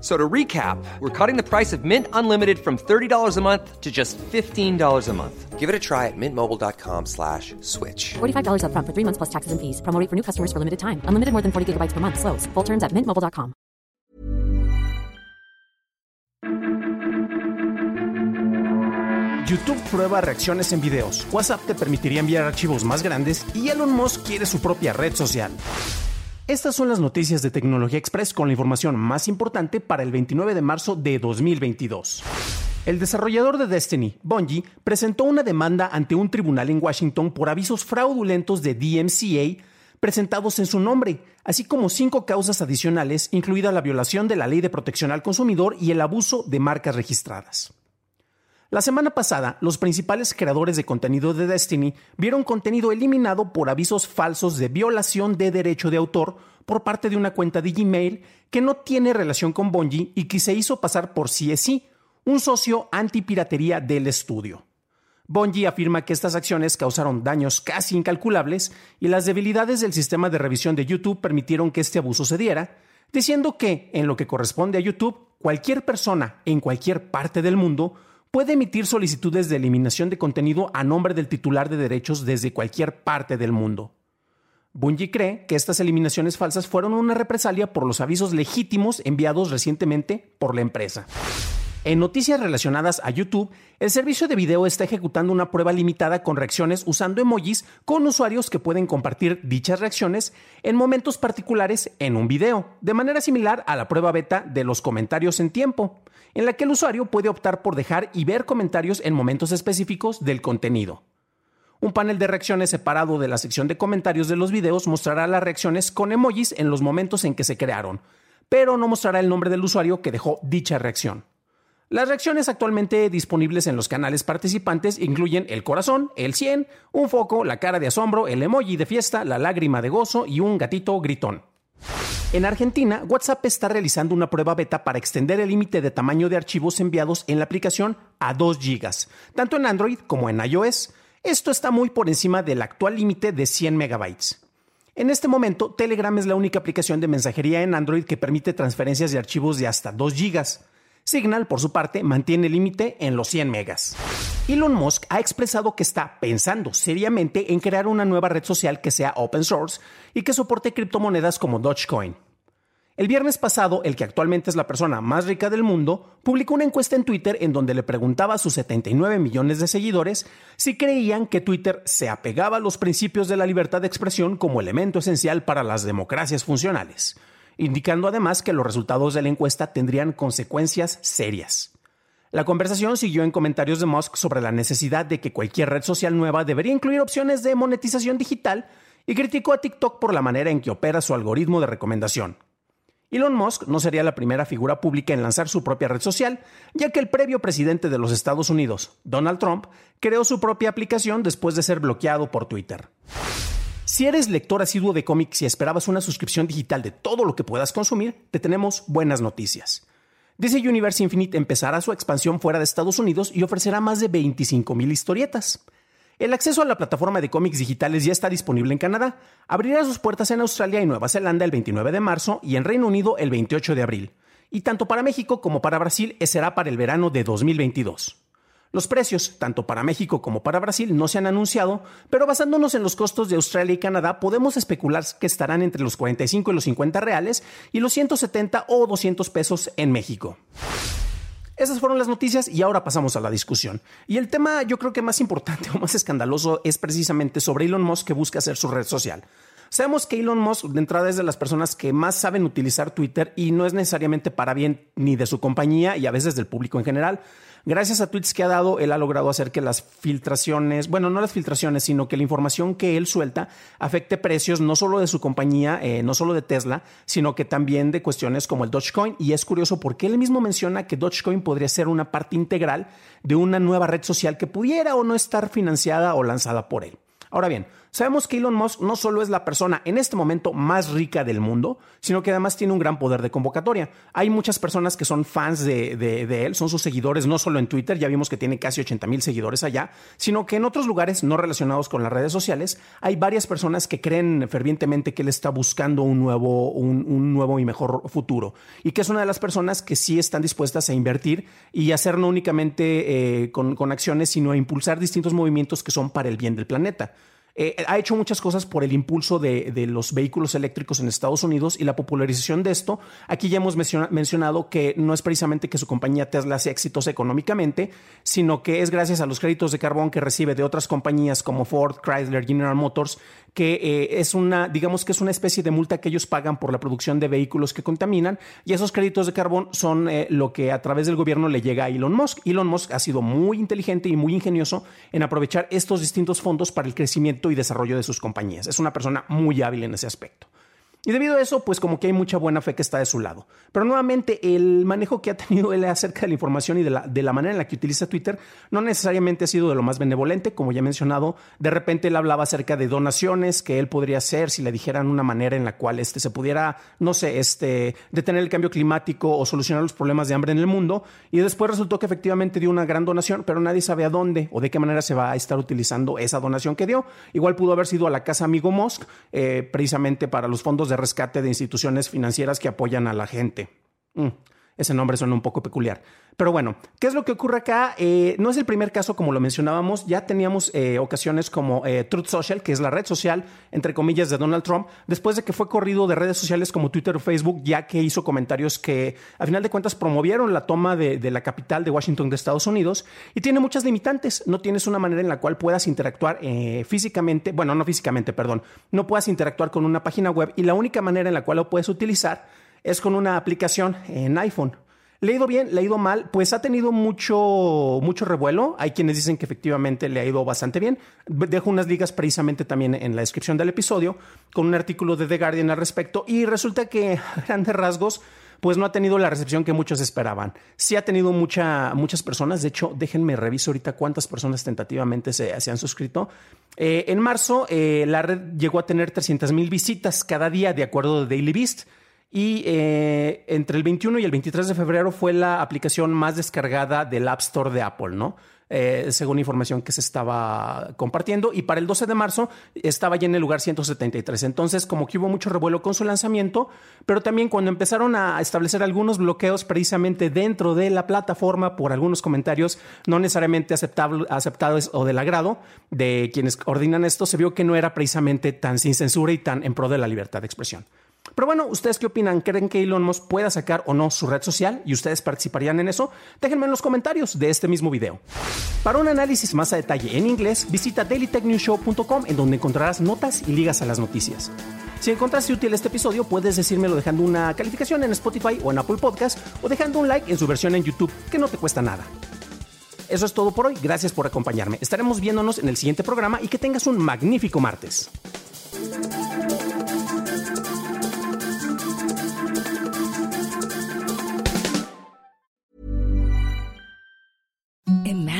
So to recap, we're cutting the price of Mint Unlimited from $30 a month to just $15 a month. Give it a try at mintmobile.com slash switch. $45 upfront for three months plus taxes and fees. Promo for new customers for limited time. Unlimited more than 40 gigabytes per month. Slows. Full terms at mintmobile.com. YouTube prueba reacciones en videos. WhatsApp te permitiría enviar archivos más grandes y Elon Musk quiere su propia red social. Estas son las noticias de Tecnología Express con la información más importante para el 29 de marzo de 2022. El desarrollador de Destiny, Bungie, presentó una demanda ante un tribunal en Washington por avisos fraudulentos de DMCA presentados en su nombre, así como cinco causas adicionales, incluida la violación de la ley de protección al consumidor y el abuso de marcas registradas. La semana pasada, los principales creadores de contenido de Destiny vieron contenido eliminado por avisos falsos de violación de derecho de autor por parte de una cuenta de Gmail que no tiene relación con Bungie y que se hizo pasar por CSI, un socio antipiratería del estudio. Bungie afirma que estas acciones causaron daños casi incalculables y las debilidades del sistema de revisión de YouTube permitieron que este abuso se diera, diciendo que, en lo que corresponde a YouTube, cualquier persona en cualquier parte del mundo puede emitir solicitudes de eliminación de contenido a nombre del titular de derechos desde cualquier parte del mundo. Bungie cree que estas eliminaciones falsas fueron una represalia por los avisos legítimos enviados recientemente por la empresa. En noticias relacionadas a YouTube, el servicio de video está ejecutando una prueba limitada con reacciones usando emojis con usuarios que pueden compartir dichas reacciones en momentos particulares en un video, de manera similar a la prueba beta de los comentarios en tiempo, en la que el usuario puede optar por dejar y ver comentarios en momentos específicos del contenido. Un panel de reacciones separado de la sección de comentarios de los videos mostrará las reacciones con emojis en los momentos en que se crearon, pero no mostrará el nombre del usuario que dejó dicha reacción. Las reacciones actualmente disponibles en los canales participantes incluyen el corazón, el 100, un foco, la cara de asombro, el emoji de fiesta, la lágrima de gozo y un gatito gritón. En Argentina, WhatsApp está realizando una prueba beta para extender el límite de tamaño de archivos enviados en la aplicación a 2 GB, tanto en Android como en iOS. Esto está muy por encima del actual límite de 100 MB. En este momento, Telegram es la única aplicación de mensajería en Android que permite transferencias de archivos de hasta 2 GB. Signal, por su parte, mantiene el límite en los 100 megas. Elon Musk ha expresado que está pensando seriamente en crear una nueva red social que sea open source y que soporte criptomonedas como Dogecoin. El viernes pasado, el que actualmente es la persona más rica del mundo, publicó una encuesta en Twitter en donde le preguntaba a sus 79 millones de seguidores si creían que Twitter se apegaba a los principios de la libertad de expresión como elemento esencial para las democracias funcionales indicando además que los resultados de la encuesta tendrían consecuencias serias. La conversación siguió en comentarios de Musk sobre la necesidad de que cualquier red social nueva debería incluir opciones de monetización digital y criticó a TikTok por la manera en que opera su algoritmo de recomendación. Elon Musk no sería la primera figura pública en lanzar su propia red social, ya que el previo presidente de los Estados Unidos, Donald Trump, creó su propia aplicación después de ser bloqueado por Twitter. Si eres lector asiduo de cómics y esperabas una suscripción digital de todo lo que puedas consumir, te tenemos buenas noticias. DC Universe Infinite empezará su expansión fuera de Estados Unidos y ofrecerá más de 25.000 historietas. El acceso a la plataforma de cómics digitales ya está disponible en Canadá. Abrirá sus puertas en Australia y Nueva Zelanda el 29 de marzo y en Reino Unido el 28 de abril. Y tanto para México como para Brasil será para el verano de 2022. Los precios, tanto para México como para Brasil, no se han anunciado, pero basándonos en los costos de Australia y Canadá, podemos especular que estarán entre los 45 y los 50 reales y los 170 o 200 pesos en México. Esas fueron las noticias y ahora pasamos a la discusión. Y el tema yo creo que más importante o más escandaloso es precisamente sobre Elon Musk que busca hacer su red social. Sabemos que Elon Musk de entrada es de las personas que más saben utilizar Twitter y no es necesariamente para bien ni de su compañía y a veces del público en general. Gracias a tweets que ha dado, él ha logrado hacer que las filtraciones, bueno, no las filtraciones, sino que la información que él suelta afecte precios no solo de su compañía, eh, no solo de Tesla, sino que también de cuestiones como el Dogecoin. Y es curioso porque él mismo menciona que Dogecoin podría ser una parte integral de una nueva red social que pudiera o no estar financiada o lanzada por él. Ahora bien, sabemos que Elon Musk no solo es la persona en este momento más rica del mundo, sino que además tiene un gran poder de convocatoria. Hay muchas personas que son fans de, él, son sus seguidores, no solo en Twitter, ya vimos que tiene casi 80 mil seguidores allá, sino que en otros lugares no relacionados con las redes sociales hay varias personas que creen fervientemente que él está buscando un nuevo, un, nuevo y mejor futuro y que es una de las personas que sí están dispuestas a invertir y hacer no únicamente eh, con, con acciones, sino a impulsar distintos movimientos que son para el bien del planeta. Eh, ha hecho muchas cosas por el impulso de, los vehículos eléctricos en Estados Unidos y la popularización de esto. Aquí ya hemos mencionado que no es precisamente que su compañía Tesla sea exitosa económicamente, sino que es gracias a los créditos de carbón que recibe de otras compañías como Ford, Chrysler, General Motors, que eh, es una, digamos que es una especie de multa que ellos pagan por la producción de vehículos que contaminan y esos créditos de carbón son eh, lo que a través del gobierno le llega a Elon Musk. Elon Musk ha sido muy inteligente y muy ingenioso en aprovechar estos distintos fondos para el crecimiento y desarrollo de sus compañías. Es una persona muy hábil en ese aspecto. Y debido a eso, pues como que hay mucha buena fe que está de su lado. Pero nuevamente, el manejo que ha tenido él acerca de la información y de la, de la manera en la que utiliza Twitter no necesariamente ha sido de lo más benevolente, como ya he mencionado. De repente él hablaba acerca de donaciones que él podría hacer si le dijeran una manera en la cual este, se pudiera, no sé, este, detener el cambio climático o solucionar los problemas de hambre en el mundo. Y después resultó que efectivamente dio una gran donación, pero nadie sabe a dónde o de qué manera se va a estar utilizando esa donación que dio. Igual pudo haber sido a la casa Amigo Musk, eh, precisamente para los fondos de rescate de instituciones financieras que apoyan a la gente. Mm, ese nombre suena un poco peculiar. Pero bueno, ¿qué es lo que ocurre acá? Eh, no es el primer caso, como lo mencionábamos, ya teníamos eh, ocasiones como eh, Truth Social, que es la red social, entre comillas, de Donald Trump, después de que fue corrido de redes sociales como Twitter o Facebook, ya que hizo comentarios que, a final de cuentas, promovieron la toma de, de la capital de Washington de Estados Unidos y tiene muchas limitantes. No tienes una manera en la cual puedas interactuar físicamente, bueno, no físicamente, perdón, no puedas interactuar con una página web y la única manera en la cual lo puedes utilizar es con una aplicación en iPhone. ¿Le ha ido bien? ¿Le ha ido mal? Pues ha tenido mucho, mucho revuelo. Hay quienes dicen que efectivamente le ha ido bastante bien. Dejo unas ligas precisamente también en la descripción del episodio con un artículo de The Guardian al respecto y resulta que a grandes rasgos pues no ha tenido la recepción que muchos esperaban. Sí ha tenido mucha, muchas personas, de hecho, déjenme reviso ahorita cuántas personas tentativamente se, han suscrito. Eh, en marzo, eh, la red llegó a tener 300 mil visitas cada día, de acuerdo de Daily Beast. Y eh, entre el 21 y el 23 de febrero fue la aplicación más descargada del App Store de Apple, ¿no? Eh, según información que se estaba compartiendo. Y para el 12 de marzo estaba ya en el lugar 173. Entonces, como que hubo mucho revuelo con su lanzamiento, pero también cuando empezaron a establecer algunos bloqueos precisamente dentro de la plataforma por algunos comentarios no necesariamente aceptables o del agrado de quienes ordenan esto, se vio que no era precisamente tan sin censura y tan en pro de la libertad de expresión. Pero bueno, ¿ustedes qué opinan? ¿Creen que Elon Musk pueda sacar o no su red social? ¿Y ustedes participarían en eso? Déjenme en los comentarios de este mismo video. Para un análisis más a detalle en inglés, visita dailytechnewshow.com en donde encontrarás notas y ligas a las noticias. Si encontraste útil este episodio, puedes decírmelo dejando una calificación en Spotify o en Apple Podcast o dejando un like en su versión en YouTube, que no te cuesta nada. Eso es todo por hoy, gracias por acompañarme. Estaremos viéndonos en el siguiente programa y que tengas un magnífico martes.